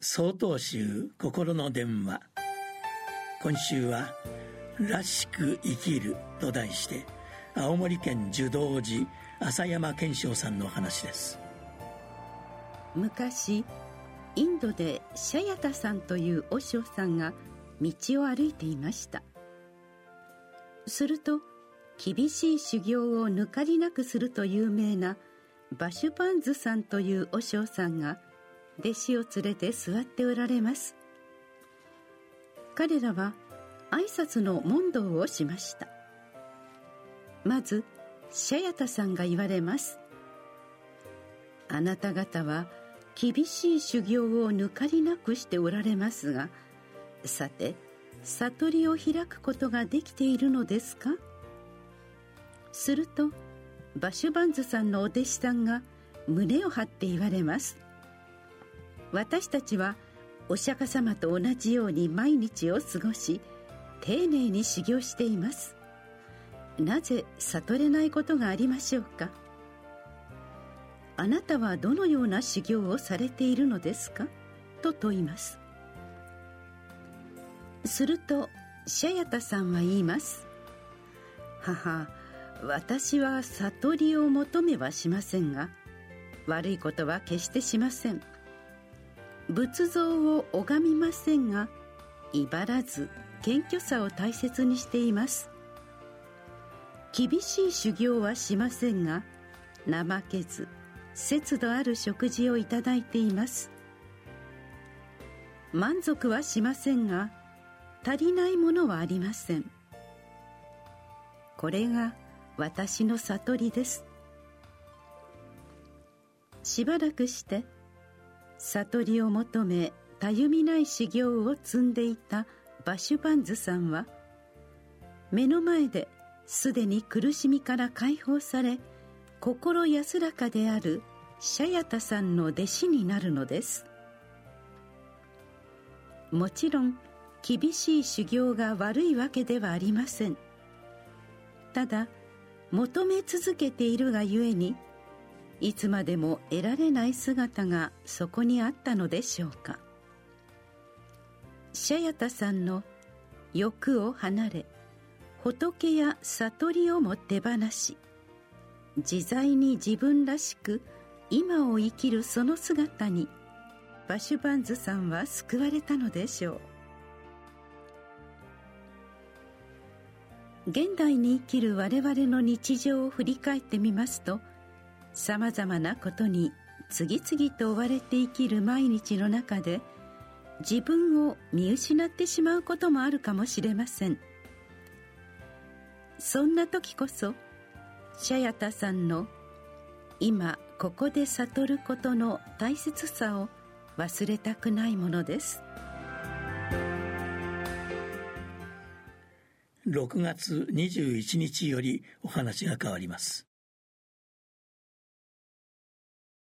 総統集心の電話。今週は「らしく生きる」と題して青森県樹道寺浅山健昌さんの話です。昔インドでシャヤタさんという和尚さんが道を歩いていました。すると厳しい修行を抜かりなくすると有名なバシュパンズさんという和尚さんが弟子を連れて座っておられます。彼らは挨拶の問答をしました。まずシャヤタさんが言われます。あなた方は厳しい修行を抜かりなくしておられますがさて悟りを開くことができているのですか？するとバシュバンズさんのお弟子さんが胸を張って言われます。私たちはお釈迦様と同じように毎日を過ごし丁寧に修行しています。なぜ悟れないことがありましょうか？あなたはどのような修行をされているのですか？と問います。するとシャヤタさんは言います。母私は悟りを求めはしませんが悪いことは決してしません。仏像を拝みませんが威張らず謙虚さを大切にしています。厳しい修行はしませんが怠けず節度ある食事をいただいています。満足はしませんが足りないものはありません。これが私の悟りです。しばらくして悟りを求めたゆみない修行を積んでいたバシュバンズさんは目の前ですでに苦しみから解放され心安らかであるシャヤタさんの弟子になるのです。もちろん厳しい修行が悪いわけではありません。ただ求め続けているがゆえにいつまでも得られない姿がそこにあったのでしょうか。シャヤタさんの欲を離れ仏や悟りをも手放し自在に自分らしく今を生きるその姿にバシュバンズさんは救われたのでしょう。現代に生きる我々の日常を振り返ってみますとさまざまなことに次々と追われて生きる毎日の中で自分を見失ってしまうこともあるかもしれません。そんな時こそシャヤタさんの今ここで悟ることの大切さを忘れたくないものです。6月21日よりお話が変わります。